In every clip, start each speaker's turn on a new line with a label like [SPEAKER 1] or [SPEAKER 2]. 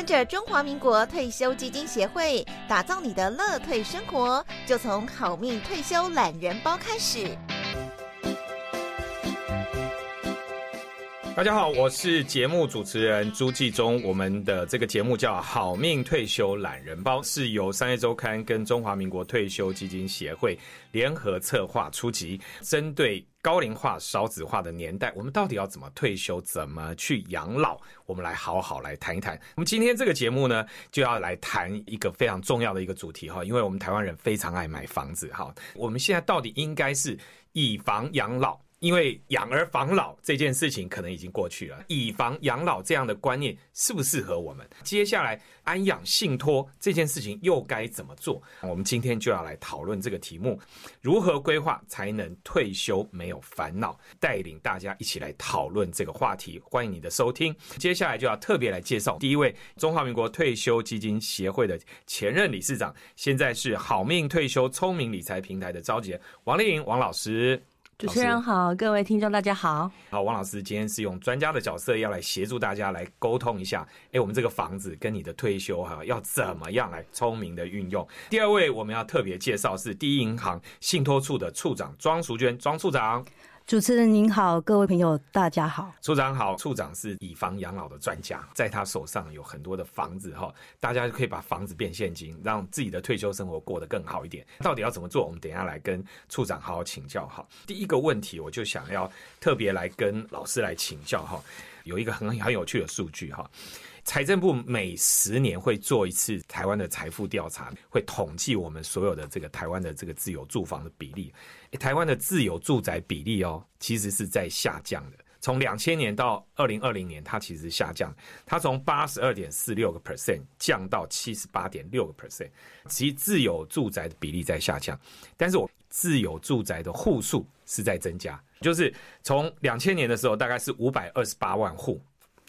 [SPEAKER 1] 跟着中华民国退休基金协会打造你的乐退生活，就从好命退休懒人包开始。
[SPEAKER 2] 大家好，我是节目主持人朱继忠。我们的这个节目叫《好命退休懒人包》，是由商业周刊跟中华民国退休基金协会联合策划出集，针对高龄化、少子化的年代，我们到底要怎么退休，怎么去养老？我们来好好来谈一谈。我们今天这个节目呢，就要来谈一个非常重要的一个主题哈，因为我们台湾人非常爱买房子哈。我们现在到底应该是以房养老？因为养儿防老这件事情可能已经过去了，以房养老这样的观念适不适合我们？接下来安养信托这件事情又该怎么做？我们今天就要来讨论这个题目：如何规划才能退休没有烦恼？带领大家一起来讨论这个话题。欢迎你的收听。接下来就要特别来介绍第一位中华民国退休基金协会的前任理事长，现在是好命退休聪明理财平台的召集人王丽颖王老师。
[SPEAKER 3] 主持人好，各位听众大家好。
[SPEAKER 2] 好，王老师今天是用专家的角色要来协助大家来沟通一下，哎，我们这个房子跟你的退休哈要怎么样来聪明的运用？第二位我们要特别介绍是第一银行信托处的处长庄淑娟，庄处长。
[SPEAKER 3] 主持人您好，各位朋友大家好。
[SPEAKER 2] 处长好，处长是以房养老的专家，在他手上有很多的房子哈，大家就可以把房子变现金，让自己的退休生活过得更好一点。到底要怎么做？我们等下来跟处长好好请教哈。第一个问题，我就想要特别来跟老师来请教哈，有一个很很有趣的数据哈。财政部每十年会做一次台湾的财富调查，会统计我们所有的这个台湾的这个自有住房的比例。台湾的自有住宅比例哦，其实是在下降的。从两千年到二零二零年，它其实下降，它从八十二点四六个 percent 降到七十八点六个 percent。其自有住宅的比例在下降，但是我自有住宅的户数是在增加，就是从两千年的时候大概是五百二十八万户，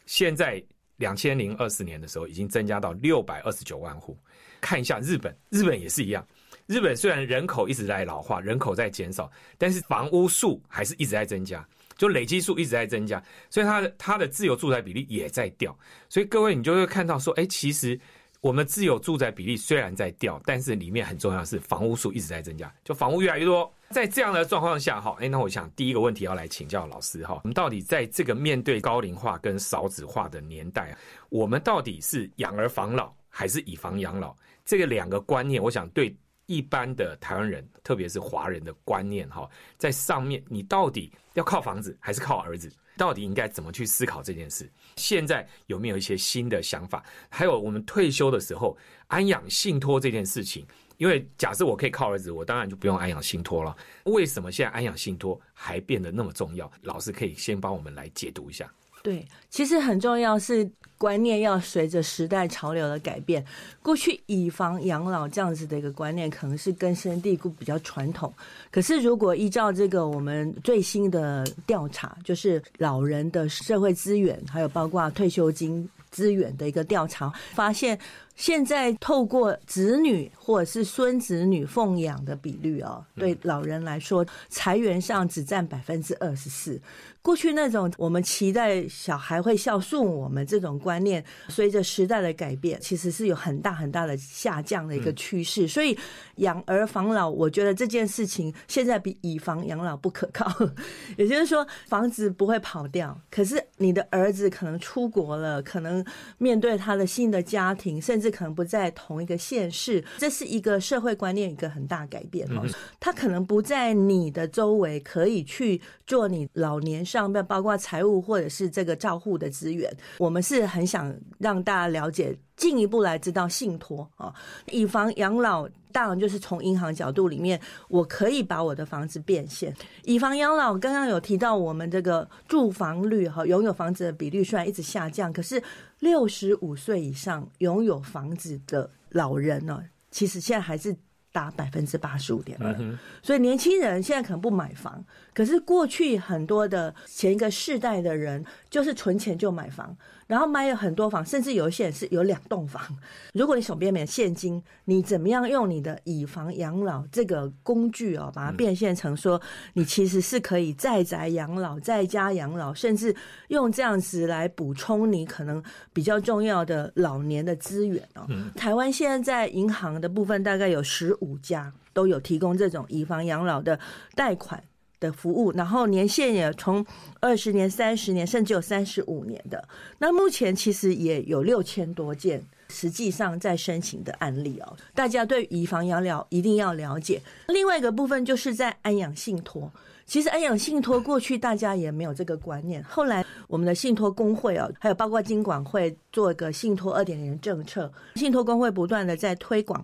[SPEAKER 2] 现在。两千零二十年的时候，已经增加到六百二十九万户。看一下日本，日本也是一样。日本虽然人口一直在老化，人口在减少，但是房屋数还是一直在增加，就累积数一直在增加，所以它的它的自由住宅比例也在掉。所以各位，你就会看到说，哎，其实。我们自有住宅比例虽然在掉，但是里面很重要是房屋数一直在增加，就房屋越来越多。在这样的状况下，哈，哎，那我想第一个问题要来请教老师，哈，我们到底在这个面对高龄化跟少子化的年代，我们到底是养儿防老还是以房养老？这个两个观念，我想对一般的台湾人，特别是华人的观念，哈，在上面，你到底要靠房子还是靠儿子？到底应该怎么去思考这件事？现在有没有一些新的想法？还有我们退休的时候安养信托这件事情，因为假设我可以靠儿子，我当然就不用安养信托了。为什么现在安养信托还变得那么重要？老师可以先帮我们来解读一下。
[SPEAKER 3] 对，其实很重要是观念要随着时代潮流的改变。过去以房养老这样子的一个观念，可能是根深蒂固、比较传统。可是如果依照这个我们最新的调查，就是老人的社会资源，还有包括退休金资源的一个调查，发现。现在透过子女或者是孙子女奉养的比率哦，对老人来说，财源上只占百分之二十四。过去那种我们期待小孩会孝顺我们这种观念，随着时代的改变，其实是有很大很大的下降的一个趋势。所以养儿防老，我觉得这件事情现在比以防养老不可靠。也就是说，房子不会跑掉，可是你的儿子可能出国了，可能面对他的新的家庭，甚至。可能不在同一个县市，这是一个社会观念一个很大改变哦。他可能不在你的周围，可以去做你老年上面包括财务或者是这个照护的资源。我们是很想让大家了解，进一步来知道信托啊，以房养老。当然就是从银行角度里面，我可以把我的房子变现。以房养老，刚刚有提到我们这个住房率哈，拥有房子的比率虽然一直下降，可是六十五岁以上拥有房子的老人呢，其实现在还是达百分之八十五点二。所以年轻人现在可能不买房，可是过去很多的前一个世代的人就是存钱就买房。然后买有很多房，甚至有一些人是有两栋房。如果你手边没有现金，你怎么样用你的以房养老这个工具哦，把它变现成说你其实是可以在宅养老、在家养老，甚至用这样子来补充你可能比较重要的老年的资源哦。台湾现在在银行的部分大概有十五家都有提供这种以房养老的贷款。的服务，然后年限也从二十年、三十年，甚至有三十五年的。那目前其实也有六千多件实际上在申请的案例哦。大家对以房养老一定要了解。另外一个部分就是在安养信托，其实安养信托过去大家也没有这个观念，后来我们的信托工会哦，还有包括金管会做一个信托二点零政策，信托工会不断的在推广。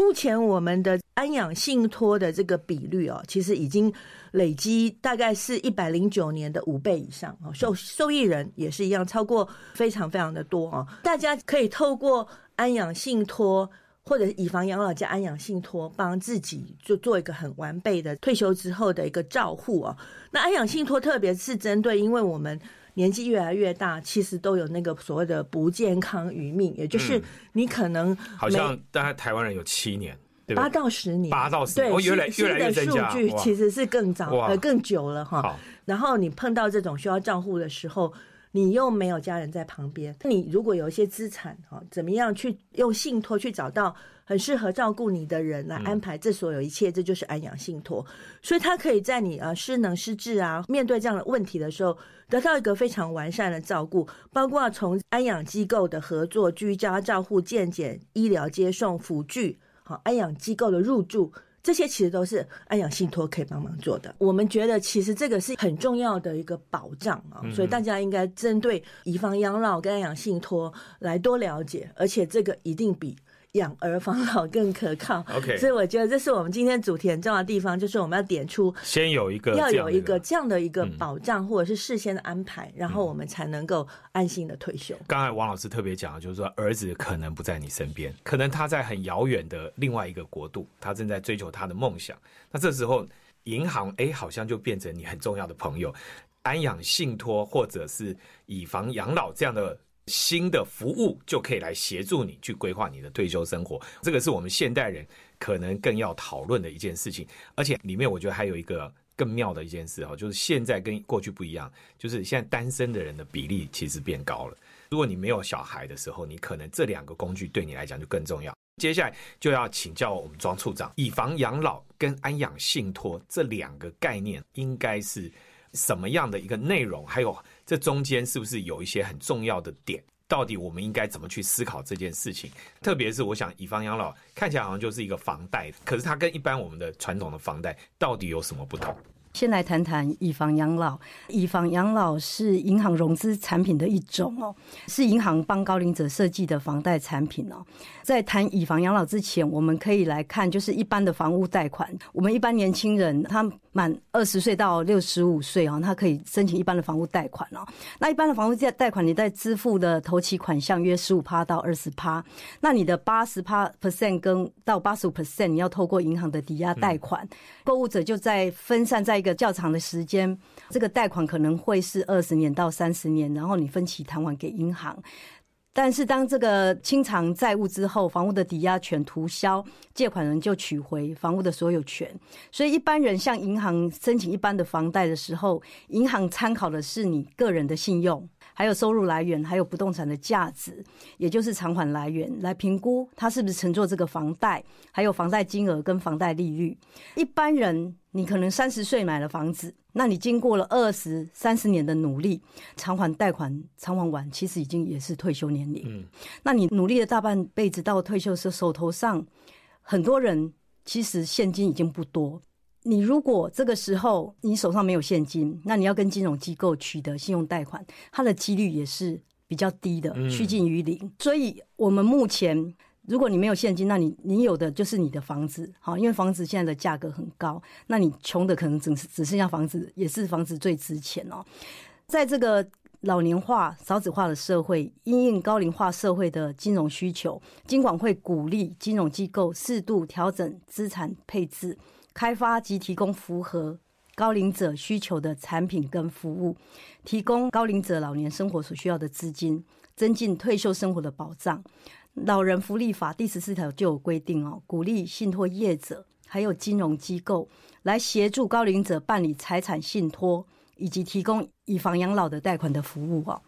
[SPEAKER 3] 目前我们的安养信托的这个比率哦，其实已经累积大概是一百零九年的五倍以上哦，受受益人也是一样，超过非常非常的多哦。大家可以透过安养信托或者以房养老加安养信托，帮自己就做一个很完备的退休之后的一个照护哦。那安养信托特别是针对，因为我们。年纪越来越大，其实都有那个所谓的不健康余命，也就是你可能
[SPEAKER 2] 好像大概台湾人有七年，
[SPEAKER 3] 八到十年，
[SPEAKER 2] 八到十年，
[SPEAKER 3] 对，
[SPEAKER 2] 越来越来越
[SPEAKER 3] 增加。数据其实是更早呃更久了哈。然后你碰到这种需要照护的时候，你又没有家人在旁边，你如果有一些资产哈，怎么样去用信托去找到？很适合照顾你的人来安排这所有一切，这就是安养信托。所以他可以在你呃失能失智啊，面对这样的问题的时候，得到一个非常完善的照顾，包括从安养机构的合作、居家照护、健检、医疗接送、辅具，好安养机构的入住，这些其实都是安养信托可以帮忙做的。我们觉得其实这个是很重要的一个保障啊，所以大家应该针对以房养老跟安养信托来多了解，而且这个一定比。养儿防老更可靠。
[SPEAKER 2] OK，
[SPEAKER 3] 所以我觉得这是我们今天主题很重要的地方，就是我们要点出
[SPEAKER 2] 先有一个
[SPEAKER 3] 要有一个这样的一个保障，或者是事先的安排，然后我们才能够安心的退休。
[SPEAKER 2] 刚才王老师特别讲，就是说儿子可能不在你身边，可能他在很遥远的另外一个国度，他正在追求他的梦想。那这时候银行哎，好像就变成你很重要的朋友，安养信托或者是以房养老这样的。新的服务就可以来协助你去规划你的退休生活，这个是我们现代人可能更要讨论的一件事情。而且里面我觉得还有一个更妙的一件事哈，就是现在跟过去不一样，就是现在单身的人的比例其实变高了。如果你没有小孩的时候，你可能这两个工具对你来讲就更重要。接下来就要请教我们庄处长，以房养老跟安养信托这两个概念应该是什么样的一个内容？还有。这中间是不是有一些很重要的点？到底我们应该怎么去思考这件事情？特别是我想，以方养老看起来好像就是一个房贷，可是它跟一般我们的传统的房贷到底有什么不同？
[SPEAKER 4] 先来谈谈以房养老。以房养老是银行融资产品的一种哦，是银行帮高龄者设计的房贷产品哦。在谈以房养老之前，我们可以来看，就是一般的房屋贷款。我们一般年轻人他。满二十岁到六十五岁哦，他可以申请一般的房屋贷款哦。那一般的房屋贷贷款，你在支付的头期款项约十五趴到二十趴。那你的八十趴 percent 跟到八十五 percent，你要透过银行的抵押贷款，购物者就在分散在一个较长的时间，这个贷款可能会是二十年到三十年，然后你分期偿还给银行。但是当这个清偿债务之后，房屋的抵押权涂销，借款人就取回房屋的所有权。所以一般人向银行申请一般的房贷的时候，银行参考的是你个人的信用。还有收入来源，还有不动产的价值，也就是偿还来源，来评估他是不是乘坐这个房贷，还有房贷金额跟房贷利率。一般人，你可能三十岁买了房子，那你经过了二十三十年的努力，偿还贷款偿还完，其实已经也是退休年龄。嗯，那你努力了大半辈子，到退休时手头上，很多人其实现金已经不多。你如果这个时候你手上没有现金，那你要跟金融机构取得信用贷款，它的几率也是比较低的，趋近于零。所以，我们目前如果你没有现金，那你你有的就是你的房子，好，因为房子现在的价格很高，那你穷的可能只只剩下房子，也是房子最值钱哦。在这个老年化、少子化的社会，因应高龄化社会的金融需求，金管会鼓励金融机构适度调整资产配置。开发及提供符合高龄者需求的产品跟服务，提供高龄者老年生活所需要的资金，增进退休生活的保障。老人福利法第十四条就有规定哦，鼓励信托业者还有金融机构来协助高龄者办理财产信托，以及提供以房养老的贷款的服务哦。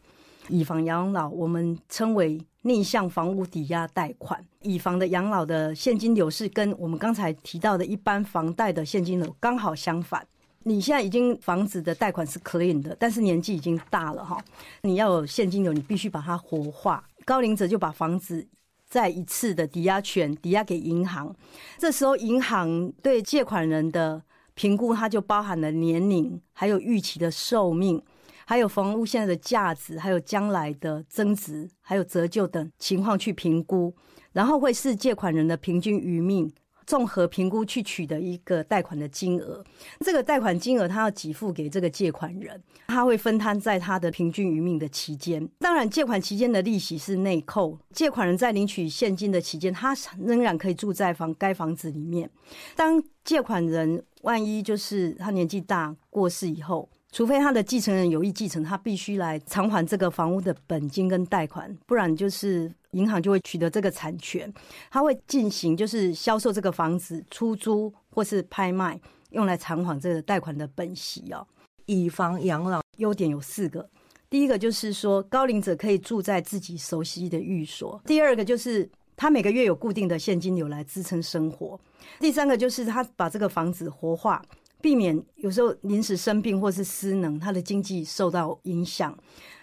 [SPEAKER 4] 以房养老我们称为逆向房屋抵押贷款，以房的养老的现金流是跟我们刚才提到的一般房贷的现金流刚好相反。你现在已经房子的贷款是 clean 的，但是年纪已经大了哈，你要有现金流，你必须把它活化。高龄者就把房子再一次的抵押权抵押给银行，这时候银行对借款人的评估，它就包含了年龄、还有预期的寿命、还有房屋现在的价值、还有将来的增值、还有折旧等情况去评估，然后会视借款人的平均余命。综合评估去取得一个贷款的金额，这个贷款金额他要给付给这个借款人，他会分摊在他的平均余命的期间。当然，借款期间的利息是内扣。借款人在领取现金的期间，他仍然可以住在房该房子里面。当借款人万一就是他年纪大过世以后，除非他的继承人有意继承，他必须来偿还这个房屋的本金跟贷款，不然就是银行就会取得这个产权，他会进行就是销售这个房子、出租或是拍卖，用来偿还这个贷款的本息哦。
[SPEAKER 3] 以房养老
[SPEAKER 4] 优点有四个，第一个就是说高龄者可以住在自己熟悉的寓所；第二个就是他每个月有固定的现金流来支撑生活；第三个就是他把这个房子活化。避免有时候临时生病或是失能，他的经济受到影响。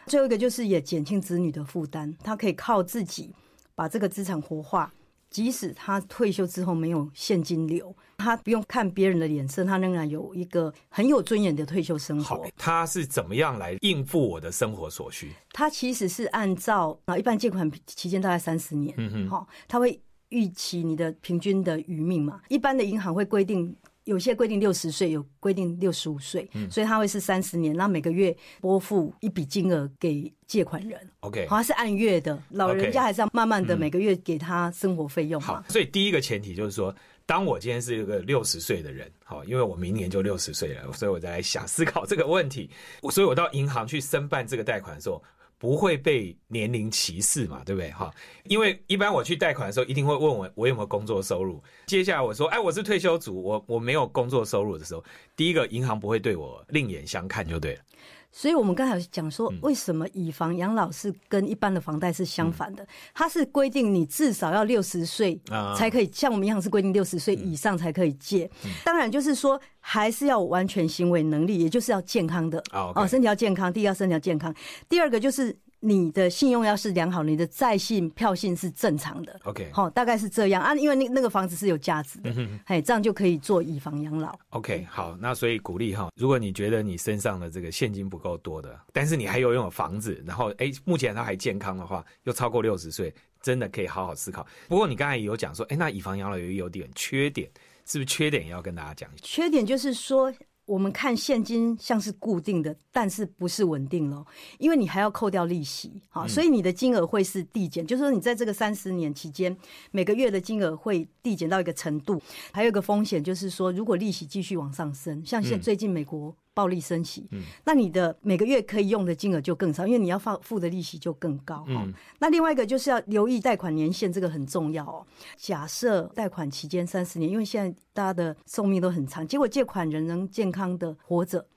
[SPEAKER 4] 最后一个就是也减轻子女的负担，他可以靠自己把这个资产活化，即使他退休之后没有现金流，他不用看别人的脸色，他仍然有一个很有尊严的退休生活。
[SPEAKER 2] 他是怎么样来应付我的生活所需？
[SPEAKER 4] 他其实是按照啊，一般借款期间大概三十年，嗯哼，好，他会预期你的平均的余命嘛。一般的银行会规定。有些规定六十岁，有规定六十五岁，所以他会是三十年，那每个月拨付一笔金额给借款人。
[SPEAKER 2] OK，
[SPEAKER 4] 好像是按月的，老人家还是要慢慢的每个月给他生活费用。
[SPEAKER 2] 好，所以第一个前提就是说，当我今天是一个六十岁的人，好，因为我明年就六十岁了，所以我在想思考这个问题，所以我到银行去申办这个贷款的时候。不会被年龄歧视嘛？对不对？哈，因为一般我去贷款的时候，一定会问我我有没有工作收入。接下来我说，哎，我是退休族，我我没有工作收入的时候，第一个银行不会对我另眼相看，就对了。
[SPEAKER 4] 所以，我们刚才讲说，为什么以房养老是跟一般的房贷是相反的？它是规定你至少要六十岁才可以，像我们银行是规定六十岁以上才可以借。当然，就是说还是要完全行为能力，也就是要健康的
[SPEAKER 2] 哦，
[SPEAKER 4] 身体要健康。第一要身体要健康，第二个就是。你的信用要是良好，你的在信票信是正常的。
[SPEAKER 2] OK，
[SPEAKER 4] 好，大概是这样啊，因为那那个房子是有价值的，哎，这样就可以做以房养老。
[SPEAKER 2] OK，好，那所以鼓励哈，如果你觉得你身上的这个现金不够多的，但是你还有拥有房子，然后哎，目前它还健康的话，又超过六十岁，真的可以好好思考。不过你刚才也有讲说，哎，那以房养老有有点缺点，是不是缺点也要跟大家讲一下？
[SPEAKER 4] 缺点就是说。我们看现金像是固定的，但是不是稳定咯，因为你还要扣掉利息，好，所以你的金额会是递减，就是说你在这个三十年期间，每个月的金额会递减到一个程度。还有一个风险就是说，如果利息继续往上升，像现最近美国。暴力升息，那你的每个月可以用的金额就更少，因为你要付付的利息就更高。哈那另外一个就是要留意贷款年限，这个很重要哦。假设贷款期间三十年，因为现在大家的寿命都很长，结果借款人能健康的活着，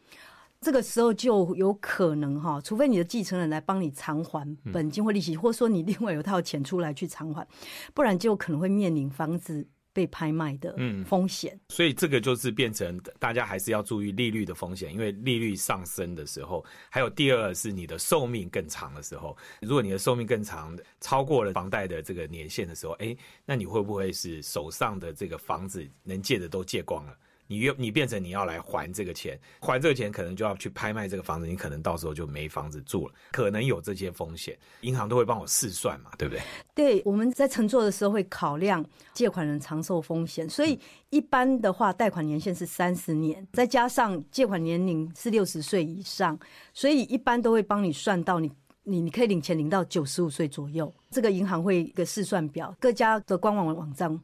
[SPEAKER 4] 这个时候就有可能哈，除非你的继承人来帮你偿还本金或利息，或者说你另外有套钱出来去偿还，不然就可能会面临房子。被拍卖的风险，
[SPEAKER 2] 所以这个就是变成大家还是要注意利率的风险，因为利率上升的时候，还有第二是你的寿命更长的时候，如果你的寿命更长，超过了房贷的这个年限的时候，哎，那你会不会是手上的这个房子能借的都借光了？你又你变成你要来还这个钱，还这个钱可能就要去拍卖这个房子，你可能到时候就没房子住了，可能有这些风险，银行都会帮我试算嘛，对不对？
[SPEAKER 4] 对，我们在乘坐的时候会考量借款人长寿风险，所以一般的话，贷款年限是三十年，再加上借款年龄是六十岁以上，所以一般都会帮你算到你你你可以领钱领到九十五岁左右，这个银行会一个试算表，各家的官网网站。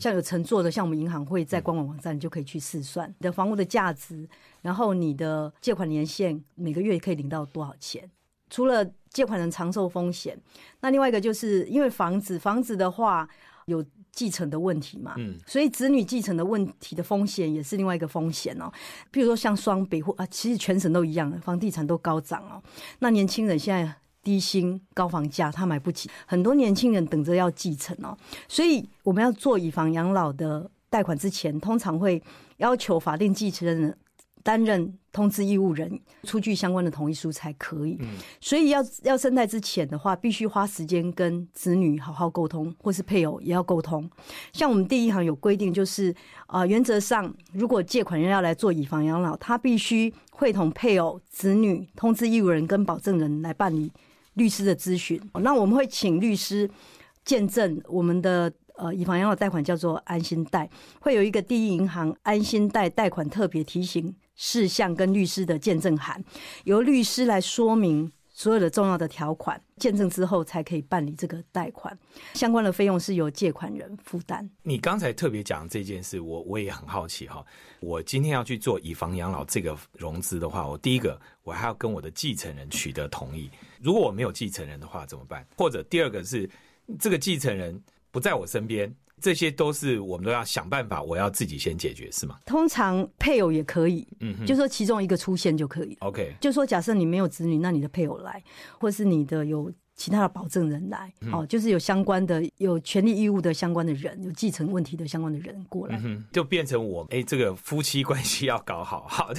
[SPEAKER 4] 像有乘坐的，像我们银行会在官网网站就可以去试算你的房屋的价值，然后你的借款年限每个月可以领到多少钱。除了借款人长寿风险，那另外一个就是因为房子，房子的话有继承的问题嘛，
[SPEAKER 2] 嗯，
[SPEAKER 4] 所以子女继承的问题的风险也是另外一个风险哦。比如说像双北或啊，其实全省都一样，房地产都高涨哦。那年轻人现在低薪高房价，他买不起，很多年轻人等着要继承哦。所以我们要做以房养老的贷款之前，通常会要求法定继承人担任通知义务人，出具相关的同意书才可以。所以要要生贷之前的话，必须花时间跟子女好好沟通，或是配偶也要沟通。像我们第一行有规定，就是啊，原则上如果借款人要来做以房养老，他必须会同配偶、子女、通知义务人跟保证人来办理律师的咨询。那我们会请律师见证我们的。呃，以房养老贷款叫做安心贷，会有一个第一银行安心贷贷款特别提醒事项跟律师的见证函，由律师来说明所有的重要的条款，见证之后才可以办理这个贷款。相关的费用是由借款人负担。
[SPEAKER 2] 你刚才特别讲这件事，我我也很好奇哈。我今天要去做以房养老这个融资的话，我第一个我还要跟我的继承人取得同意。如果我没有继承人的话怎么办？或者第二个是这个继承人。不在我身边，这些都是我们都要想办法，我要自己先解决，是吗？
[SPEAKER 4] 通常配偶也可以，
[SPEAKER 2] 嗯，
[SPEAKER 4] 就说其中一个出现就可以。
[SPEAKER 2] OK，
[SPEAKER 4] 就说假设你没有子女，那你的配偶来，或是你的有其他的保证人来，哦，就是有相关的、有权利义务的相关的人，有继承问题的相关的人过来，
[SPEAKER 2] 就变成我哎，这个夫妻关系要搞好，好，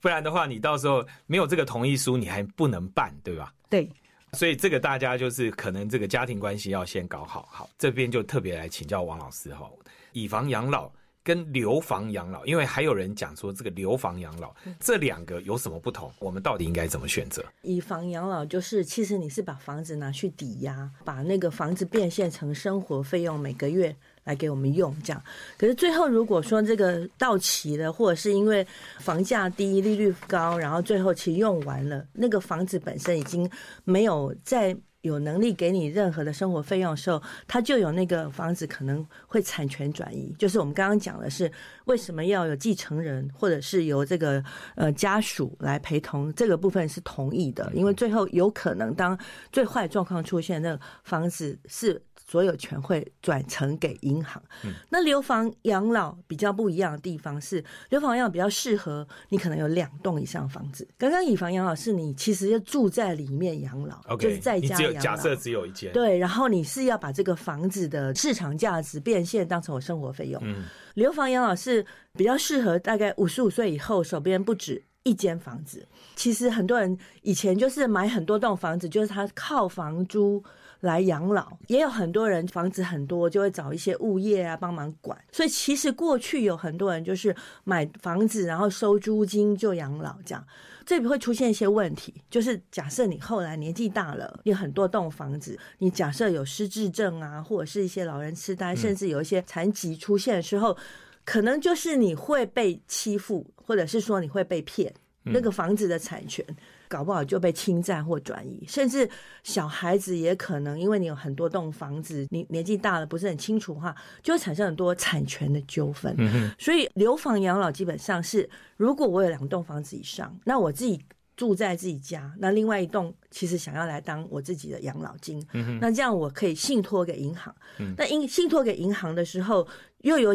[SPEAKER 2] 不然的话，你到时候没有这个同意书，你还不能办，对吧？
[SPEAKER 4] 对。
[SPEAKER 2] 所以这个大家就是可能这个家庭关系要先搞好，好这边就特别来请教王老师哈，以房养老跟留房养老，因为还有人讲说这个留房养老这两个有什么不同，我们到底应该怎么选择？
[SPEAKER 3] 以房养老就是其实你是把房子拿去抵押，把那个房子变现成生活费用，每个月。来给我们用，这样。可是最后如果说这个到期了，或者是因为房价低、利率高，然后最后其用完了，那个房子本身已经没有再有能力给你任何的生活费用的时候，它就有那个房子可能会产权转移。就是我们刚刚讲的是为什么要有继承人，或者是由这个呃家属来陪同，这个部分是同意的，因为最后有可能当最坏状况出现，那个房子是。所有权会转成给银行。嗯那留房养老比较不一样的地方是，留房养老比较适合你可能有两栋以上房子。刚刚以房养老是你其实要住在里面养老，就是在家养老。
[SPEAKER 2] 假设只有一间。
[SPEAKER 3] 对，然后你是要把这个房子的市场价值变现当成我生活费用。嗯留房养老是比较适合大概五十五岁以后手边不止一间房子。其实很多人以前就是买很多栋房子，就是他靠房租。来养老，也有很多人房子很多，就会找一些物业啊帮忙管。所以其实过去有很多人就是买房子，然后收租金就养老这样。这里会出现一些问题，就是假设你后来年纪大了，你很多栋房子，你假设有失智症啊，或者是一些老人痴呆，甚至有一些残疾出现的时候，可能就是你会被欺负，或者是说你会被骗那个房子的产权。搞不好就被侵占或转移，甚至小孩子也可能因为你有很多栋房子，你年纪大了不是很清楚的话，就会产生很多产权的纠纷。所以留房养老基本上是，如果我有两栋房子以上，那我自己住在自己家，那另外一栋其实想要来当我自己的养老金，那这样我可以信托给银行。那因信托给银行的时候，又有。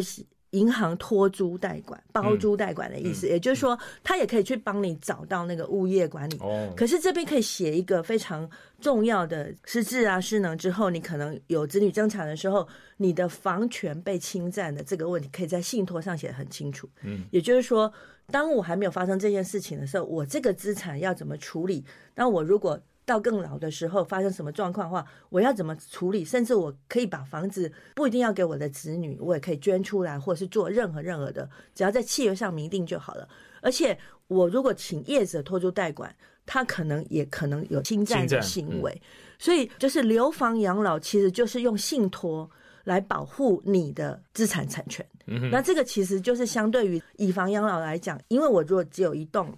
[SPEAKER 3] 银行托租代管、包租代管的意思，也就是说，他也可以去帮你找到那个物业管理。哦，可是这边可以写一个非常重要的失智啊、失能之后，你可能有子女争产的时候，你的房权被侵占的这个问题，可以在信托上写的很清楚。嗯，也就是说，当我还没有发生这件事情的时候，我这个资产要怎么处理？那我如果到更老的时候发生什么状况的话，我要怎么处理？甚至我可以把房子不一定要给我的子女，我也可以捐出来，或者是做任何任何的，只要在契约上明定就好了。而且我如果请业者拖租代管，他可能也可能有侵占的行为。所以就是留房养老，其实就是用信托来保护你的资产产权。那这个其实就是相对于以房养老来讲，因为我如果只有一栋。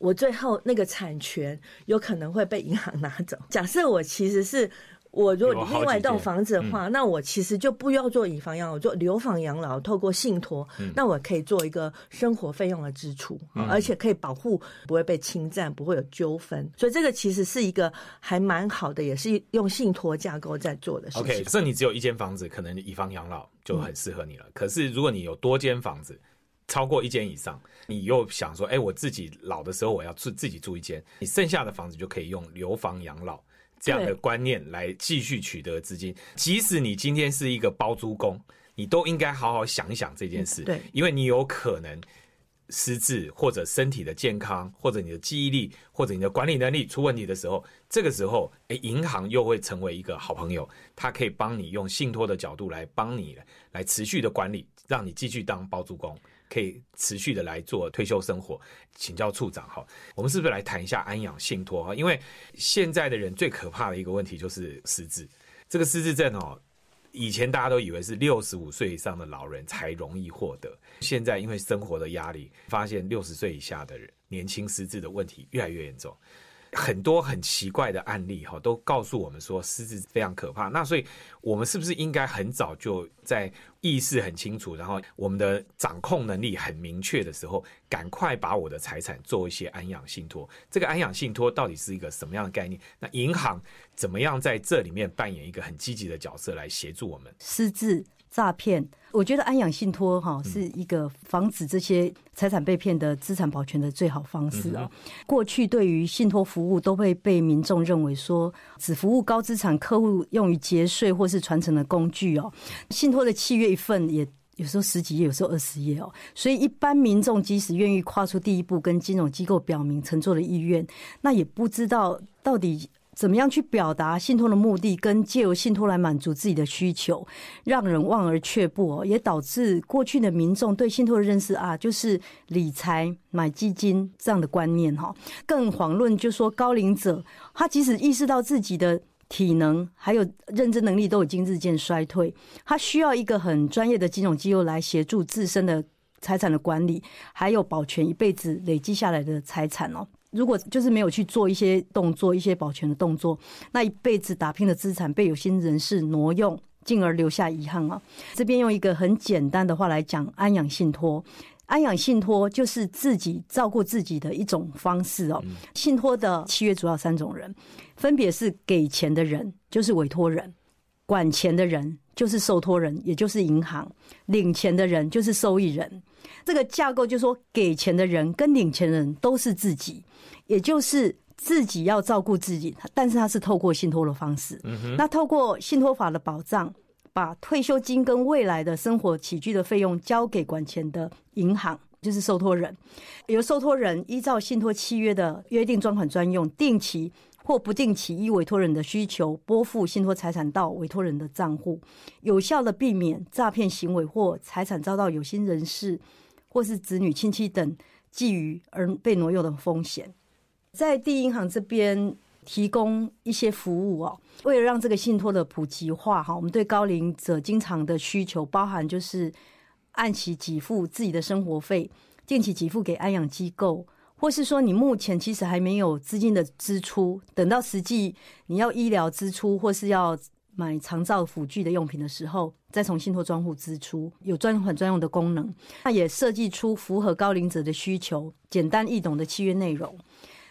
[SPEAKER 3] 我最后那个产权有可能会被银行拿走。假设我其实是我如果另外一栋房子的话，那我其实就不要做以房养老，我做留房养老，透过信托，
[SPEAKER 2] 嗯
[SPEAKER 3] 那我可以做一个生活费用的支出，而且可以保护不会被侵占，不会有纠纷，所以这个其实是一个还蛮好的，也是用信托架构在做的事情。
[SPEAKER 2] OK，假设你只有一间房子，可能以房养老就很适合你了。可是如果你有多间房子，超过一间以上，你又想说，哎、我自己老的时候我要住自己住一间，你剩下的房子就可以用留房养老这样的观念来继续取得资金。即使你今天是一个包租公，你都应该好好想一想这件事，
[SPEAKER 3] 对
[SPEAKER 2] 因为你有可能。失智或者身体的健康，或者你的记忆力，或者你的管理能力出问题的时候，这个时候，哎，银行又会成为一个好朋友，它可以帮你用信托的角度来帮你来持续的管理，让你继续当包租公，可以持续的来做退休生活。请教处长哈，我们是不是来谈一下安养信托哈？因为现在的人最可怕的一个问题就是失智，这个失智症哦。以前大家都以为是六十五岁以上的老人才容易获得，现在因为生活的压力，发现六十岁以下的人年轻失智的问题越来越严重。很多很奇怪的案例哈，都告诉我们说失智非常可怕。那所以，我们是不是应该很早就在意识很清楚，然后我们的掌控能力很明确的时候，赶快把我的财产做一些安养信托？这个安养信托到底是一个什么样的概念？那银行怎么样在这里面扮演一个很积极的角色来协助我们？
[SPEAKER 4] 失智、诈骗，我觉得安养信托哈是一个防止这些财产被骗的资产保全的最好方式哦。过去对于信托服务都会被民众认为说只服务高资产客户用于节税或是传承的工具哦。信托的契约一份也。有时候十几页，有时候二十页哦，所以一般民众即使愿意跨出第一步，跟金融机构表明乘坐的意愿，那也不知道到底怎么样去表达信托的目的，跟借由信托来满足自己的需求，让人望而却步哦，也导致过去的民众对信托的认识啊，就是理财、买基金这样的观念哈。更遑论就说高龄者，他即使意识到自己的。体能还有认知能力都已经日渐衰退，他需要一个很专业的金融机构来协助自身的财产的管理，还有保全一辈子累积下来的财产哦。如果就是没有去做一些动作、一些保全的动作，那一辈子打拼的资产被有心人士挪用，进而留下遗憾啊。这边用一个很简单的话来讲，安养信托。安养信托就是自己照顾自己的一种方式哦。信托的契约主要三种人，分别是给钱的人，就是委托人；管钱的人，就是受托人，也就是银行；领钱的人，就是受益人。这个架构就是说，给钱的人跟领钱的人都是自己，也就是自己要照顾自己，但是他是透过信托的方式。那透过信托法的保障。把退休金跟未来的生活起居的费用交给管钱的银行，就是受托人，由受托人依照信托契约的约定专款专用，定期或不定期依委托人的需求拨付信托财产到委托人的账户，有效的避免诈骗行为或财产遭到有心人士或是子女亲戚等觊觎而被挪用的风险。在第一银行这边。提供一些服务哦，为了让这个信托的普及化哈，我们对高龄者经常的需求包含就是按期给付自己的生活费，定期给付给安养机构，或是说你目前其实还没有资金的支出，等到实际你要医疗支出或是要买长照辅具的用品的时候，再从信托专户支出，有专款专用的功能。那也设计出符合高龄者的需求、简单易懂的契约内容。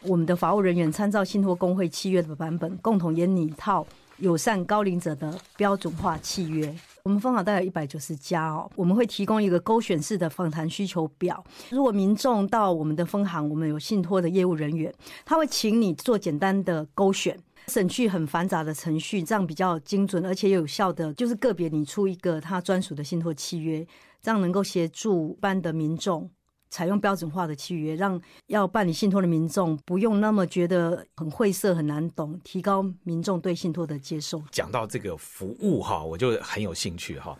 [SPEAKER 4] 我们的法务人员参照信托工会契约的版本，共同研拟一套友善高龄者的标准化契约。我们分行大概一百九十家哦，我们会提供一个勾选式的访谈需求表。如果民众到我们的分行，我们有信托的业务人员，他会请你做简单的勾选，省去很繁杂的程序，这样比较精准而且有效的，就是个别拟出一个他专属的信托契约，这样能够协助一般的民众。采用标准化的契约，让要办理信托的民众不用那么觉得很晦涩、很难懂，提高民众对信托的接受。
[SPEAKER 2] 讲到这个服务哈，我就很有兴趣哈，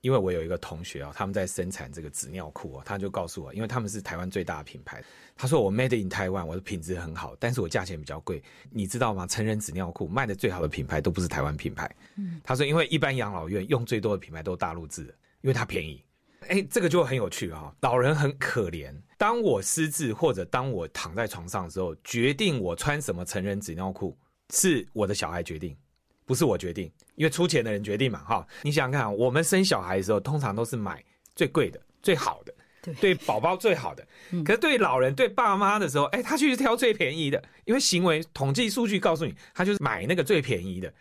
[SPEAKER 2] 因为我有一个同学啊，他们在生产这个纸尿裤啊，他就告诉我，因为他们是台湾最大的品牌，他说我 made in 台湾，我的品质很好，但是我价钱比较贵，你知道吗？成人纸尿裤卖的最好的品牌都不是台湾品牌，嗯，他说因为一般养老院用最多的品牌都是大陆制，因为它便宜。哎，这个就很有趣啊！老人很可怜。当我失智或者当我躺在床上的时候，决定我穿什么成人纸尿裤是我的小孩决定，不是我决定，因为出钱的人决定嘛，哈。你想想看啊，我们生小孩的时候，通常都是买最贵的、最好的，
[SPEAKER 4] 对
[SPEAKER 2] 对宝宝最好的。可是对老人、对爸妈的时候，哎，他去挑最便宜的，因为行为统计数据告诉你，他就是买那个最便宜的。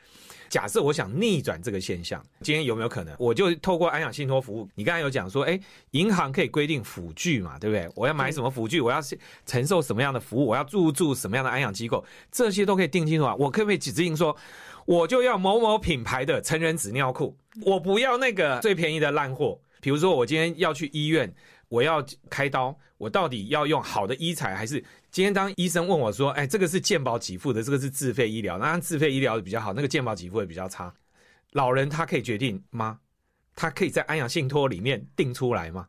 [SPEAKER 2] 假设我想逆转这个现象，今天有没有可能？我就透过安养信托服务。你刚才有讲说，哎，银行可以规定辅具嘛，对不对？我要买什么辅具，我要承受什么样的服务，我要入住什么样的安养机构，这些都可以定清楚啊。我可不可以指定说，我就要某某品牌的成人纸尿裤，我不要那个最便宜的烂货。比如说，我今天要去医院，我要开刀，我到底要用好的医材还是？今天当医生问我说：“哎，这个是健保给付的，这个是自费医疗，那自费医疗的比较好，那个健保给付的比较差。”老人他可以决定吗？他可以在安阳信托里面定出来吗？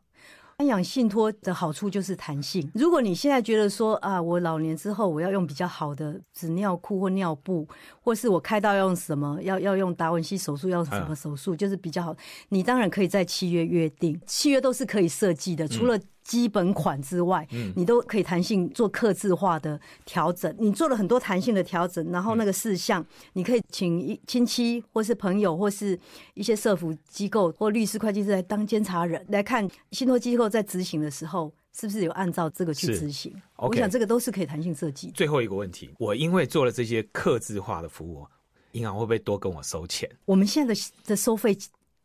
[SPEAKER 4] 安养信托的好处就是弹性。如果你现在觉得说啊，我老年之后我要用比较好的纸尿裤或尿布，或是我开刀要用什么，要要用达文西手术要什么手术，就是比较好，你当然可以在契约约定，契约都是可以设计的，除了。基本款之外，嗯你都可以弹性做刻字化的调整。你做了很多弹性的调整，然后那个事项，你可以请亲戚或是朋友，或是一些社服机构或律师、会计师来当监察人，来看信托机构在执行的时候，是不是有按照这个去执行。我想这个都是可以弹性设计。
[SPEAKER 2] 最后一个问题，我因为做了这些刻字化的服务，银行会不会多跟我收钱？
[SPEAKER 4] 我们现在的的收费。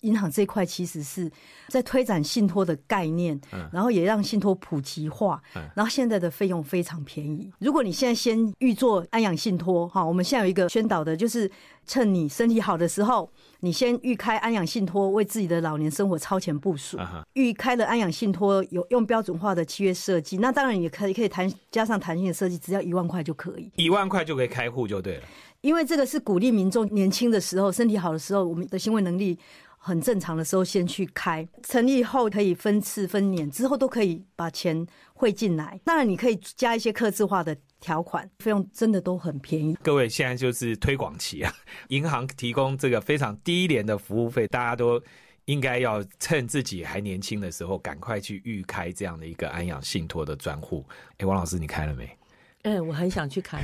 [SPEAKER 4] 银行这一块其实是在推展信托的概念，然后也让信托普及化，然后现在的费用非常便宜。如果你现在先预做安养信托，哈，我们现在有一个宣导的，就是趁你身体好的时候，你先预开安养信托，为自己的老年生活超前部署。预开了安养信托有用标准化的契约设计，那当然也可以可以谈加上弹性的设计，只要一万块就可以，
[SPEAKER 2] 一万块就可以开户就对了。
[SPEAKER 4] 因为这个是鼓励民众年轻的时候身体好的时候，我们的行为能力。很正常的时候先去开，成立后可以分次分年，之后都可以把钱汇进来。当然，你可以加一些刻字化的条款，费用真的都很便宜。
[SPEAKER 2] 各位现在就是推广期啊，银行提供这个非常低廉的服务费，大家都应该要趁自己还年轻的时候，赶快去预开这样的一个安养信托的专户。哎，王老师，你开了没？
[SPEAKER 3] 嗯，我很想去开。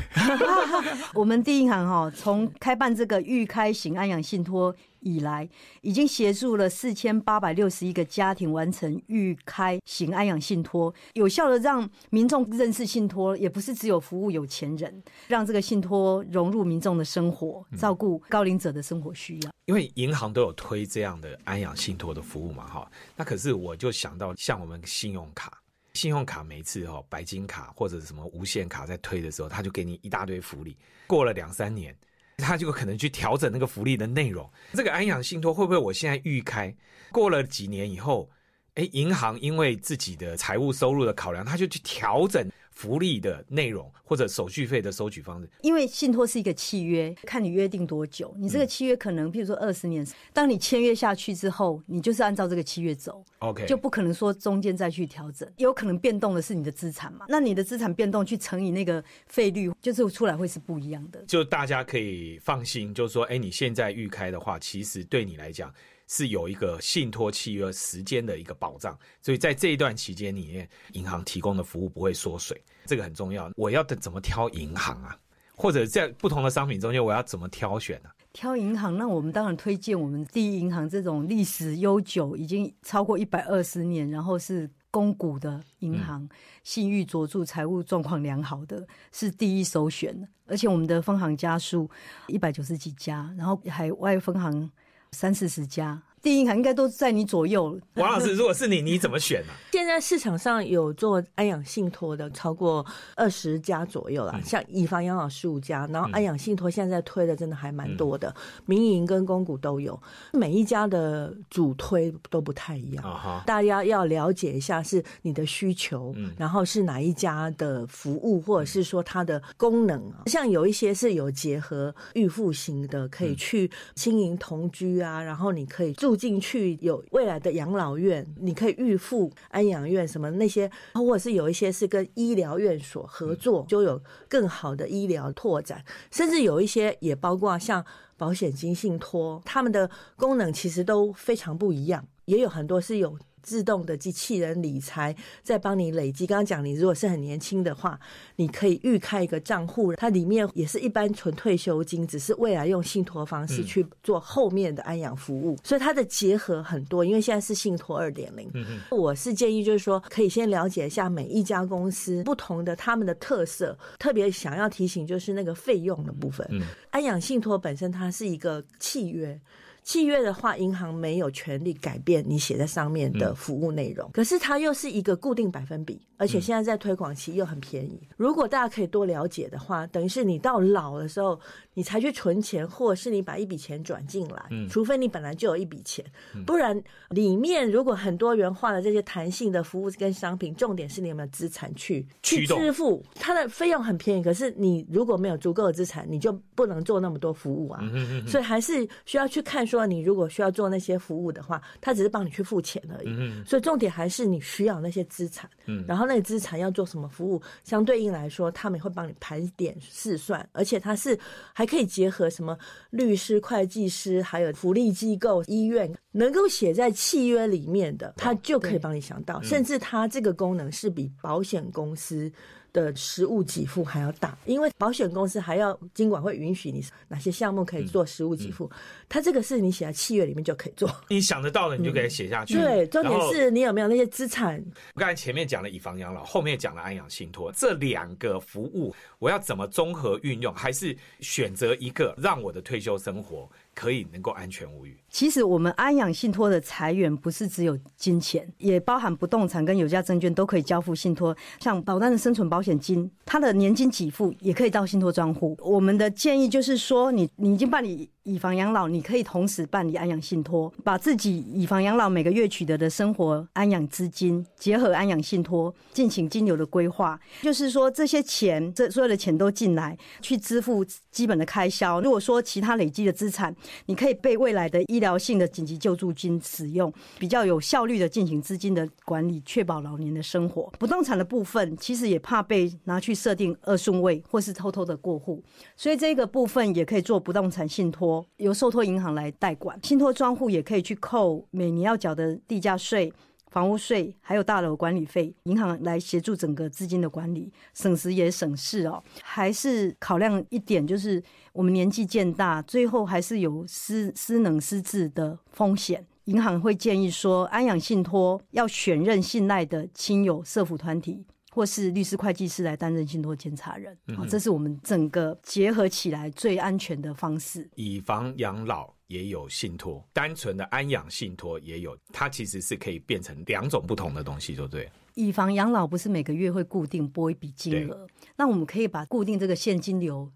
[SPEAKER 4] 我们第一银行哈，从开办这个预开型安养信托以来，已经协助了四千八百六十一个家庭完成预开型安养信托，有效的让民众认识信托，也不是只有服务有钱人，让这个信托融入民众的生活，照顾高龄者的生活需要。
[SPEAKER 2] 因为银行都有推这样的安养信托的服务嘛，哈，那可是我就想到像我们信用卡。信用卡每次哈白金卡或者什么无限卡在推的时候，他就给你一大堆福利。过了两三年，他就可能去调整那个福利的内容。这个安养信托会不会我现在预开？过了几年以后，哎，银行因为自己的财务收入的考量，他就去调整。福利的内容或者手续费的收取方式，
[SPEAKER 4] 因为信托是一个契约，看你约定多久。你这个契约可能，譬如说二十年，当你签约下去之后，你就是按照这个契约走
[SPEAKER 2] ，OK，
[SPEAKER 4] 就不可能说中间再去调整。有可能变动的是你的资产嘛？那你的资产变动去乘以那个费率，就是出来会是不一样的。
[SPEAKER 2] 就大家可以放心，就是说，哎，你现在预开的话，其实对你来讲。是有一个信托契约时间的一个保障，所以在这一段期间里面，银行提供的服务不会缩水，这个很重要。我要怎么挑银行啊？或者在不同的商品中间，我要怎么挑选呢？
[SPEAKER 4] 挑银行，那我们当然推荐我们第一银行这种历史悠久，已经超过一百二十年，然后是公股的银行，信誉卓著，财务状况良好的，是第一首选的。而且我们的分行家数一百九十几家，然后海外分行。三四十家。第一银行应该都在你左右。
[SPEAKER 2] 王老师，如果是你，你怎么选呢？
[SPEAKER 3] 现在市场上有做安养信托的超过二十家左右了，像以房养老十五家，然后安养信托现在推的真的还蛮多的，民营跟公股都有，每一家的主推都不太一样。大家要了解一下是你的需求，然后是哪一家的服务，或者是说它的功能啊。像有一些是有结合预付型的，可以去经营同居啊，然后你可以住。住进去有未来的养老院，你可以预付安养院什么那些，或者是有一些是跟医疗院所合作，就有更好的医疗拓展，甚至有一些也包括像保险金信托，他们的功能其实都非常不一样，也有很多是有自动的机器人理财，在帮你累积。刚刚讲，你如果是很年轻的话，你可以预开一个账户，它里面也是一般纯退休金，只是未来用信托方式去做后面的安养服务，所以它的结合很多。因为现在是信托二点零，我是建议就是说，可以先了解一下每一家公司不同的他们的特色，特别想要提醒就是那个费用的部分。安养信托本身它是一个契约。契约的话，银行没有权利改变你写在上面的服务内容，可是它又是一个固定百分比，而且现在在推广期又很便宜。如果大家可以多了解的话，等于是你到老的时候。你才去存钱，或者是你把一笔钱转进来，除非你本来就有一笔钱，不然里面如果很多元化的这些弹性的服务跟商品，重点是你有没有资产去去支付，它的费用很便宜，可是你如果没有足够的资产，你就不能做那么多服务啊。所以还是需要去看说，你如果需要做那些服务的话，他只是帮你去付钱而已。所以重点还是你需要那些资产，然后那个资产要做什么服务，相对应来说，他们会帮你盘点试算，而且它是。还可以结合什么律师、会计师，还有福利机构、医院，能够写在契约里面的，他就可以帮你想到。甚至他这个功能是比保险公司。的实物给付还要大，因为保险公司还要经管会允许你哪些项目可以做实物给付，它这个是你写在契约里面就可以做。
[SPEAKER 2] 你想得到的你就给它写下去。
[SPEAKER 3] 对，重点是你有没有那些资产。
[SPEAKER 2] 刚才前面讲了以房养老，后面讲了安养信托，这两个服务我要怎么综合运用？还是选择一个让我的退休生活？可以能够安全无虞。
[SPEAKER 4] 其实我们安养信托的裁员不是只有金钱，也包含不动产跟有价证券都可以交付信托。像保单的生存保险金，它的年金给付也可以到信托账户。我们的建议就是说，你你已经办理。以房养老，你可以同时办理安养信托，把自己以房养老每个月取得的生活安养资金结合安养信托，进行金流的规划。就是说，这些钱，这所有的钱都进来，去支付基本的开销。如果说其他累积的资产，你可以被未来的医疗性的紧急救助金使用，比较有效率的进行资金的管理，确保老年的生活。不动产的部分，其实也怕被拿去设定二顺位，或是偷偷的过户，所以这个部分也可以做不动产信托。由受托银行来代管，信托专户也可以去扣每年要缴的地价税、房屋税，还有大楼管理费，银行来协助整个资金的管理，省时也省事哦。还是考量一点，就是我们年纪渐大，最后还是有失失能失智的风险，银行会建议说，安养信托要选任信赖的亲友、社福团体。或是律师、会计师来担任信托监察人，好，这是我们整个结合起来最安全的方式。
[SPEAKER 2] 以房养老也有信托，单纯的安养信托也有，它其实是可以变成两种不同的东西，对不对？
[SPEAKER 4] 以房养老不是每个月会固定拨一笔金额，那我们可以把固定这个现金流。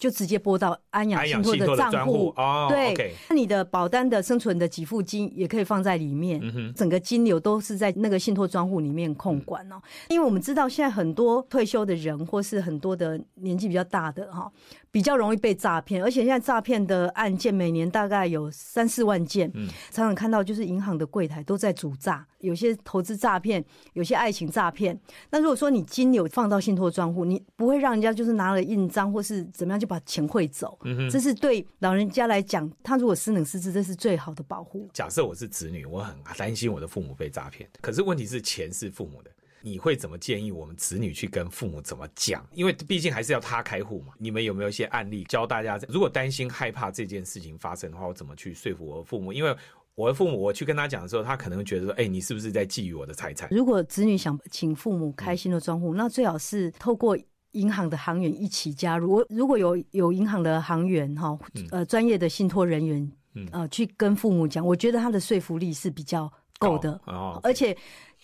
[SPEAKER 4] 就直接拨到安养信托的账户，哦对，那你的保单的生存的给付金也可以放在里面，整个金流都是在那个信托专户里面控管哦。因为我们知道现在很多退休的人或是很多的年纪比较大的哈。比较容易被诈骗，而且现在诈骗的案件每年大概有三四万件，常常看到就是银行的柜台都在主诈，有些投资诈骗，有些爱情诈骗。那如果说你金流放到信托专户，你不会让人家就是拿了印章或是怎么样就把钱汇走，这是对老人家来讲，他如果失能失智，这是最好的保护。
[SPEAKER 2] 假设我是子女，我很担心我的父母被诈骗，可是问题是钱是父母的。你会怎么建议我们子女去跟父母怎么讲？因为毕竟还是要他开户嘛。你们有没有一些案例教大家？如果担心害怕这件事情发生的话，我怎么去说服我的父母？因为我的父母，我去跟他讲的时候，他可能觉得说：“哎，你是不是在觊觎我的财产？”
[SPEAKER 4] 如果子女想请父母开心的装户，那最好是透过银行的行员一起加入。我如果有有银行的行员哈，呃，专业的信托人员，呃，去跟父母讲，我觉得他的说服力是比较够的。哦，而且。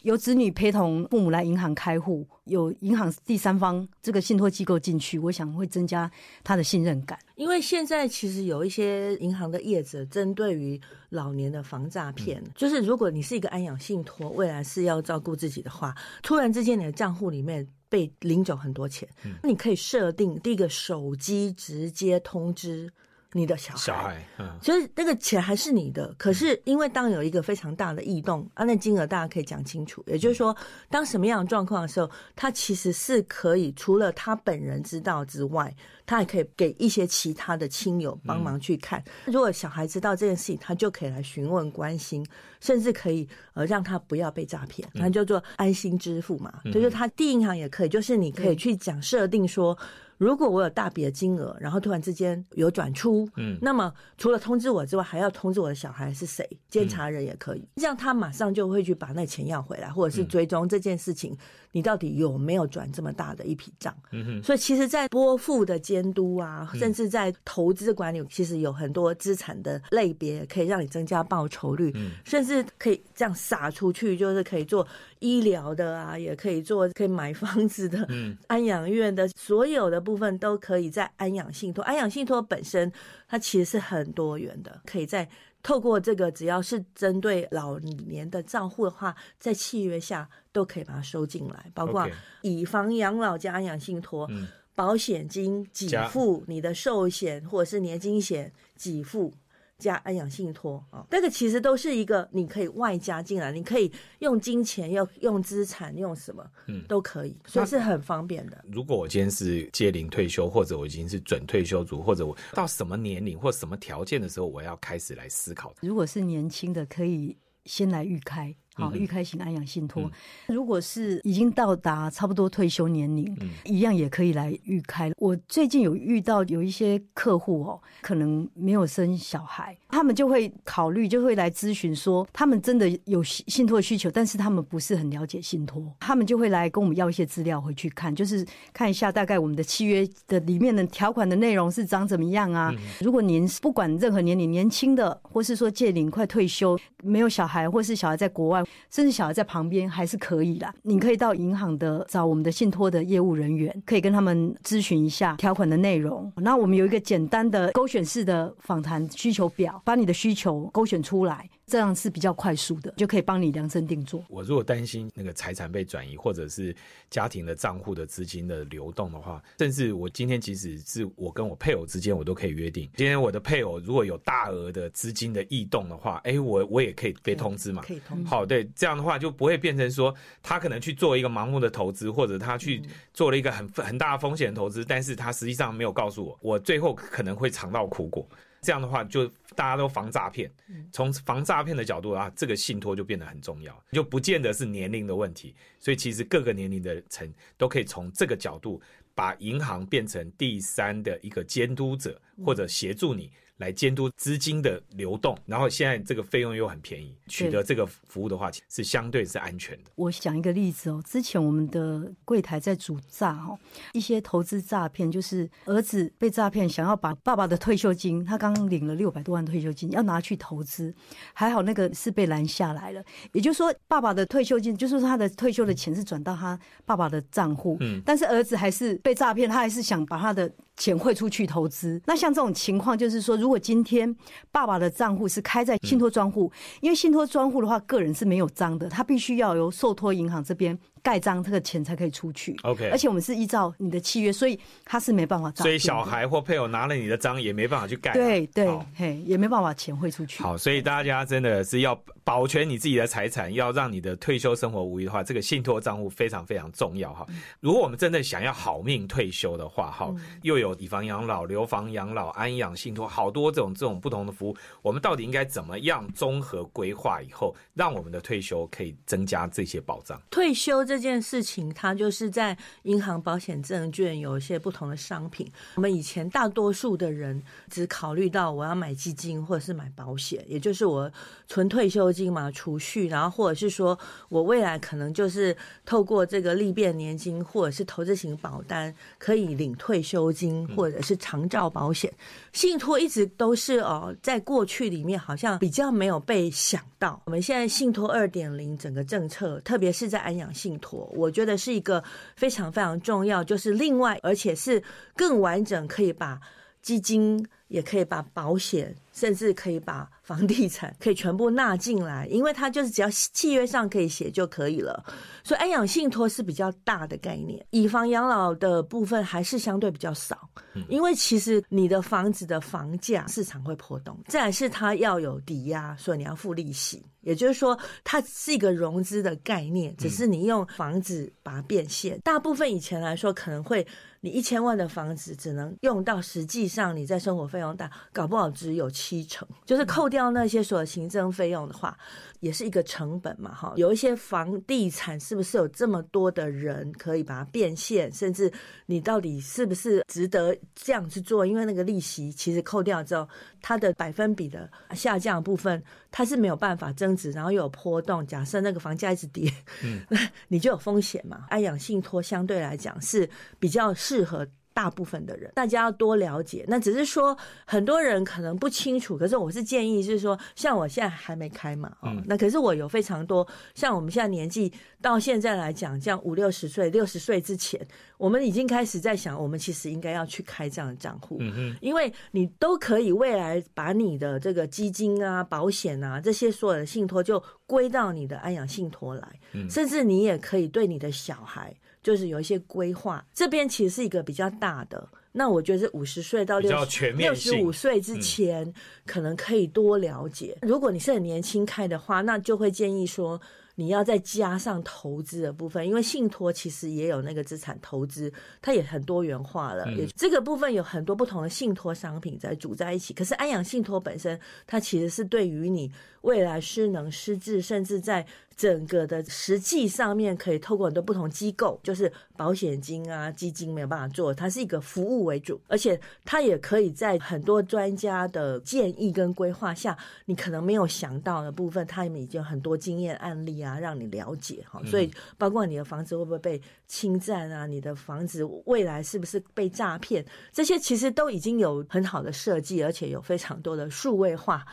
[SPEAKER 4] 由子女陪同父母来银行开户，有银行第三方这个信托机构进去，我想会增加他的信任感。
[SPEAKER 3] 因为现在其实有一些银行的业者针对于老年的防诈骗，就是如果你是一个安养信托，未来是要照顾自己的话，突然之间你的账户里面被领走很多钱，你可以设定第一个手机直接通知。你的小孩。
[SPEAKER 2] 小孩，嗯，
[SPEAKER 3] 所以那个钱还是你的，可是因为当有一个非常大的异动啊，那金额大家可以讲清楚。也就是说，当什么样的状况的时候，他其实是可以除了他本人知道之外，他还可以给一些其他的亲友帮忙去看。如果小孩知道这件事情，他就可以来询问、关心，甚至可以呃让他不要被诈骗，那叫做安心支付嘛。就是他第一银行也可以，就是你可以去讲设定说。如果我有大笔的金额，然后突然之间有转出，嗯，那么除了通知我之外，还要通知我的小孩是谁，监察人也可以，这样他马上就会去把那钱要回来，或者是追踪这件事情，你到底有没有转这么大的一笔账？嗯哼，所以其实，在拨付的监督啊，甚至在投资管理，其实有很多资产的类别可以让你增加报酬率，甚至可以这样撒出去，就是可以做医疗的啊，也可以做可以买房子的，嗯，安养院的所有的。部分都可以在安养信托，安养信托本身它其实是很多元的，可以在透过这个只要是针对老年的账户的话，在契约下都可以把它收进来，包括以房养老加安养信托，保险金给付你的寿险或者是年金险给付。加安养信托啊，这个其实都是一个你可以外加进来，你可以用金钱，要用资产，用什么，嗯，都可以，所以是很方便的。
[SPEAKER 2] 如果我今天是接龄退休，或者我已经是准退休族，或者我到什么年龄或什么条件的时候，我要开始来思考。
[SPEAKER 4] 如果是年轻的，可以先来预开。好，预开型安养信托，如果是已经到达差不多退休年龄，一样也可以来预开。我最近有遇到有一些客户哦，可能没有生小孩，他们就会考虑，就会来咨询说，他们真的有信托需求，但是他们不是很了解信托，他们就会来跟我们要一些资料回去看，就是看一下大概我们的契约的里面的条款的内容是长怎么样啊。如果您不管任何年龄，年轻的或是说届龄快退休，没有小孩，或是小孩在国外。甚至小孩在旁边还是可以啦。你可以到银行的找我们的信托的业务人员，可以跟他们咨询一下条款的内容。那我们有一个简单的勾选式的访谈需求表，把你的需求勾选出来。这样是比较快速的，就可以帮你量身定做。
[SPEAKER 2] 我如果担心那个财产被转移，或者是家庭的账户的资金的流动的话，甚至我今天即使是我跟我配偶之间，我都可以约定，今天我的配偶如果有大额的资金的异动的话，哎，我我也可以被通知嘛。
[SPEAKER 3] 可以通知。
[SPEAKER 2] 好，对，这样的话就不会变成说他可能去做一个盲目的投资，或者他去做了一个很很大风险投资，但是他实际上没有告诉我，我最后可能会尝到苦果。这样的话，就大家都防诈骗。从防诈骗的角度啊，这个信托就变得很重要，就不见得是年龄的问题。所以其实各个年龄的层都可以从这个角度，把银行变成第三的一个监督者，或者协助你。来监督资金的流动，然后现在这个费用又很便宜，取得这个服务的话是相对是安全的。
[SPEAKER 4] 我讲一个例子哦，之前我们的柜台在主诈哦，一些投资诈骗，就是儿子被诈骗，想要把爸爸的退休金，他刚领了六百多万退休金，要拿去投资，还好那个是被拦下来了。也就是说，爸爸的退休金，就是他的退休的钱是转到他爸爸的账户，嗯，但是儿子还是被诈骗，他还是想把他的。钱汇出去投资，那像这种情况，就是说，如果今天爸爸的账户是开在信托专户，因为信托专户的话，个人是没有章的，他必须要由受托银行这边。盖章，这个钱才可以出去。
[SPEAKER 2] OK，
[SPEAKER 4] 而且我们是依照你的契约，所以他是没办法。
[SPEAKER 2] 所以小孩或配偶拿了你的章，也没办法去盖。
[SPEAKER 4] 对对，嘿，也没办法钱汇出去。
[SPEAKER 2] 好，所以大家真的是要保全你自己的财产，要让你的退休生活无虞的话，这个信托账户非常非常重要哈。如果我们真的想要好命退休的话，哈，又有以房养老、留房养老、安养信托，好多这种这种不同的服务，我们到底应该怎么样综合规划以后，让我们的退休可以增加这些保障？
[SPEAKER 3] 退休这件事情。它就是在银行、保险、证券有一些不同的商品。我们以前大多数的人只考虑到我要买基金或者是买保险，也就是我存退休金嘛，储蓄，然后或者是说我未来可能就是透过这个利变年金或者是投资型保单可以领退休金，或者是长照保险。信托一直都是哦，在过去里面好像比较没有被想到。我们现在信托二点零整个政策，特别是在安养妥，我觉得是一个非常非常重要，就是另外而且是更完整，可以把基金也可以把保险，甚至可以把房地产可以全部纳进来，因为它就是只要契约上可以写就可以了。所以安养信托是比较大的概念，以房养老的部分还是相对比较少，因为其实你的房子的房价市场会波动，再来是它要有抵押，所以你要付利息。也就是说，它是一个融资的概念，只是你用房子把它变现。大部分以前来说，可能会你一千万的房子只能用到，实际上你在生活费用大，搞不好只有七成，就是扣掉那些所有行政费用的话。也是一个成本嘛，哈，有一些房地产是不是有这么多的人可以把它变现，甚至你到底是不是值得这样去做？因为那个利息其实扣掉之后，它的百分比的下降部分，它是没有办法增值，然后又有波动。假设那个房价一直跌，嗯，那你就有风险嘛。安养信托相对来讲是比较适合。大部分的人，大家要多了解。那只是说，很多人可能不清楚。可是我是建议，就是说，像我现在还没开嘛，哦，那可是我有非常多，像我们现在年纪到现在来讲，这样五六十岁、六十岁之前，我们已经开始在想，我们其实应该要去开这样的账户，嗯因为你都可以未来把你的这个基金啊、保险啊这些所有的信托就归到你的安养信托来，甚至你也可以对你的小孩。就是有一些规划，这边其实是一个比较大的。那我觉得是五十岁到六六十五岁之前，可能可以多了解。如果你是很年轻开的话，那就会建议说。你要再加上投资的部分，因为信托其实也有那个资产投资，它也很多元化了。也这个部分有很多不同的信托商品在组在一起。可是安养信托本身，它其实是对于你未来失能失智，甚至在整个的实际上面，可以透过很多不同机构，就是保险金啊、基金没有办法做，它是一个服务为主，而且它也可以在很多专家的建议跟规划下，你可能没有想到的部分，他们已经很多经验案例啊。啊，让你了解哈，所以包括你的房子会不会被侵占啊？你的房子未来是不是被诈骗？这些其实都已经有很好的设计，而且有非常多的数位化。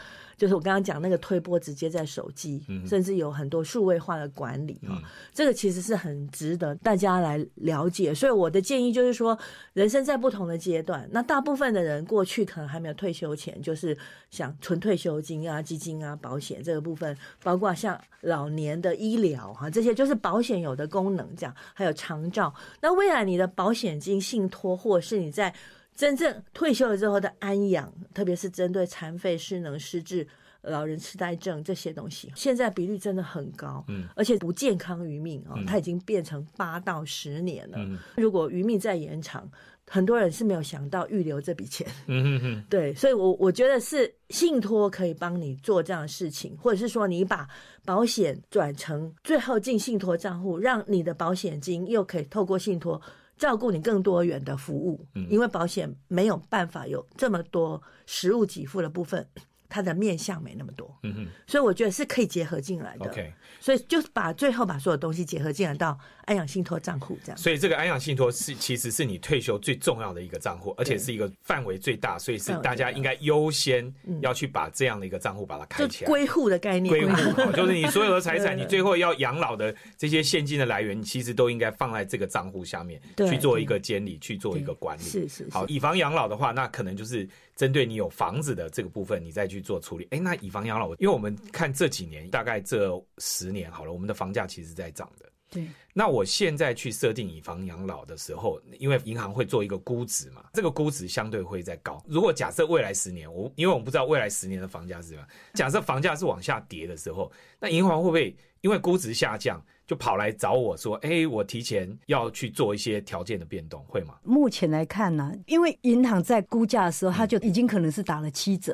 [SPEAKER 3] 就是我刚刚讲那个推波直接在手机，甚至有很多数位化的管理啊，这个其实是很值得大家来了解。所以我的建议就是说，人生在不同的阶段，那大部分的人过去可能还没有退休前，就是想存退休金啊、基金啊、保险这个部分，包括像老年的医疗哈，这些就是保险有的功能这样，还有长照。那未来你的保险金信托，或是你在真正退休了之后的安养，特别是针对残废、失能、失智、老人痴呆症这些东西，现在比率真的很高，嗯，而且不健康余命啊，它已经变成八到十年了。如果余命再延长，很多人是没有想到预留这笔钱，嗯嗯嗯 对，所以我我觉得是信托可以帮你做这样的事情，或者是说你把保险转成最后进信托账户，让你的保险金又可以透过信托。照顾你更多元的服务，因为保险没有办法有这么多实物给付的部分。它的面相没那么多，嗯哼，所以我觉得是可以结合进来的。
[SPEAKER 2] OK，
[SPEAKER 3] 所以就把最后把所有东西结合进来到安养信托账户这样。
[SPEAKER 2] 所以这个安养信托是其实是你退休最重要的一个账户，而且是一个范围最大，所以是大家应该优先要去把这样的一个账户把它开起来。
[SPEAKER 3] 归户的概念，
[SPEAKER 2] 归户就是你所有的财产，你最后要养老的这些现金的来源，你其实都应该放在这个账户下面去做一个监理，去做一个管理。
[SPEAKER 3] 是是
[SPEAKER 2] 好，以防养老的话，那可能就是。针对你有房子的这个部分，你再去做处理。哎，那以房养老，因为我们看这几年，大概这十年好了，我们的房价其实在涨的。
[SPEAKER 3] 对。
[SPEAKER 2] 那我现在去设定以房养老的时候，因为银行会做一个估值嘛，这个估值相对会在高。如果假设未来十年，我因为我们不知道未来十年的房价是什么，假设房价是往下跌的时候，那银行会不会因为估值下降？就跑来找我说：“哎，我提前要去做一些条件的变动，会吗？”
[SPEAKER 4] 目前来看呢，因为银行在估价的时候，它就已经可能是打了七折，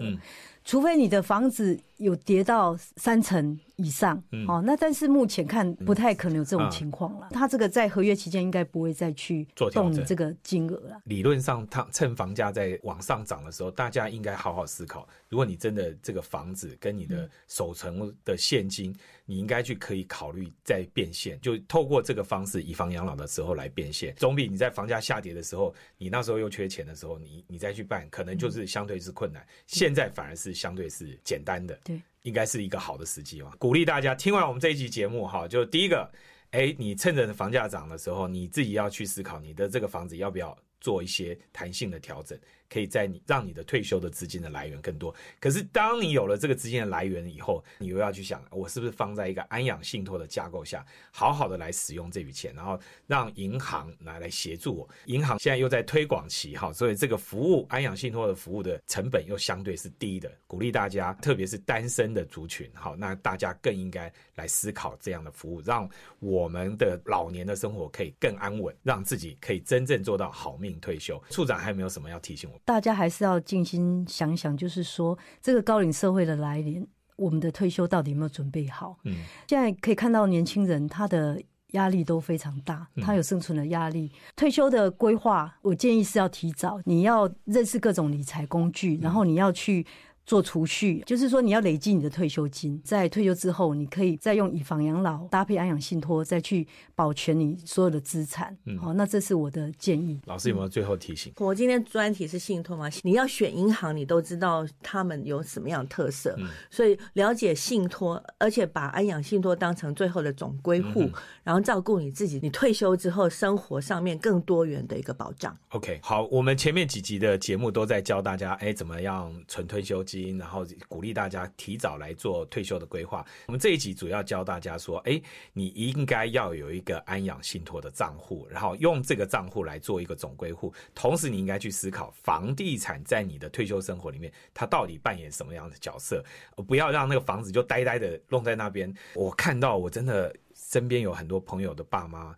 [SPEAKER 4] 除非你的房子有跌到三层。以上嗯哦，那但是目前看不太可能有这种情况了。他这个在合约期间应该不会再去动你这个金额了。
[SPEAKER 2] 理论上，他趁房价在往上涨的时候，大家应该好好思考。如果你真的这个房子跟你的首层的现金，你应该去可以考虑再变现，就透过这个方式以房养老的时候来变现，总比你在房价下跌的时候，你那时候又缺钱的时候，你你再去办，可能就是相对是困难。现在反而是相对是简单的。
[SPEAKER 4] 对。
[SPEAKER 2] 应该是一个好的时机嘛？鼓励大家听完我们这一集节目哈，就第一个，哎，你趁着房价涨的时候，你自己要去思考你的这个房子要不要做一些弹性的调整。可以在你让你的退休的资金的来源更多。可是当你有了这个资金的来源以后，你又要去想，我是不是放在一个安养信托的架构下，好好的来使用这笔钱，然后让银行来来协助我。银行现在又在推广期哈，所以这个服务安养信托的服务的成本又相对是低的，鼓励大家，特别是单身的族群，好，那大家更应该来思考这样的服务，让我们的老年的生活可以更安稳，让自己可以真正做到好命退休。处长还有没有什么要提醒我？
[SPEAKER 4] 大家还是要静心想想，就是说这个高龄社会的来临，我们的退休到底有没有准备好？
[SPEAKER 2] 嗯，
[SPEAKER 4] 现在可以看到年轻人他的压力都非常大，他有生存的压力。退休的规划，我建议是要提早，你要认识各种理财工具，然后你要去。做储蓄，就是说你要累积你的退休金，在退休之后，你可以再用以房养老搭配安养信托，再去保全你所有的资产。好，那这是我的建议。
[SPEAKER 2] 老师有没有最后提醒？
[SPEAKER 3] 我今天专题是信托嘛，你要选银行，你都知道他们有什么样的特色，所以了解信托，而且把安养信托当成最后的总归户，然后照顾你自己，你退休之后生活上面更多元的一个保障。
[SPEAKER 2] OK，好，我们前面几集的节目都在教大家，哎，怎么样存退休金。然后鼓励大家提早来做退休的规划。我们这一集主要教大家说，哎，你应该要有一个安养信托的账户，然后用这个账户来做一个总归户。同时，你应该去思考房地产在你的退休生活里面，它到底扮演什么样的角色？不要让那个房子就呆呆的弄在那边。我看到我真的身边有很多朋友的爸妈。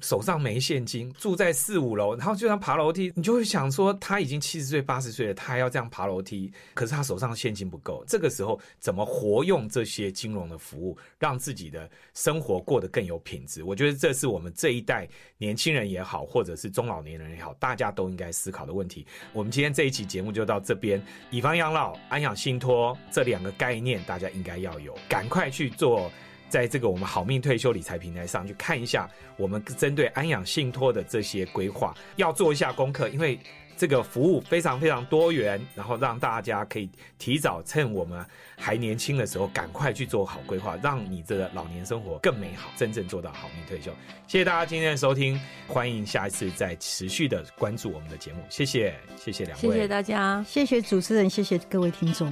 [SPEAKER 2] 手上没现金，住在四五楼，然后就要爬楼梯，你就会想说，他已经七十岁、八十岁了，他还要这样爬楼梯，可是他手上现金不够。这个时候，怎么活用这些金融的服务，让自己的生活过得更有品质？我觉得这是我们这一代年轻人也好，或者是中老年人也好，大家都应该思考的问题。我们今天这一期节目就到这边，以房养老、安养信托这两个概念，大家应该要有，赶快去做。在这个我们好命退休理财平台上去看一下，我们针对安养信托的这些规划，要做一下功课，因为这个服务非常非常多元，然后让大家可以提早趁我们还年轻的时候，赶快去做好规划，让你这个老年生活更美好，真正做到好命退休。谢谢大家今天的收听，欢迎下一次再持续的关注我们的节目，谢谢，谢谢两位，
[SPEAKER 3] 谢谢大家，
[SPEAKER 4] 谢谢主持人，谢谢各位听众。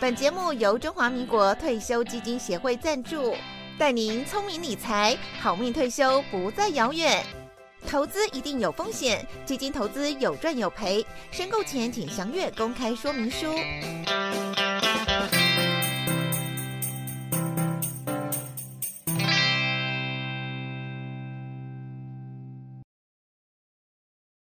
[SPEAKER 1] 本节目由中华民国退休基金协会赞助，带您聪明理财，好命退休不再遥远。投资一定有风险，基金投资有赚有赔，申购前请详阅公开说明书。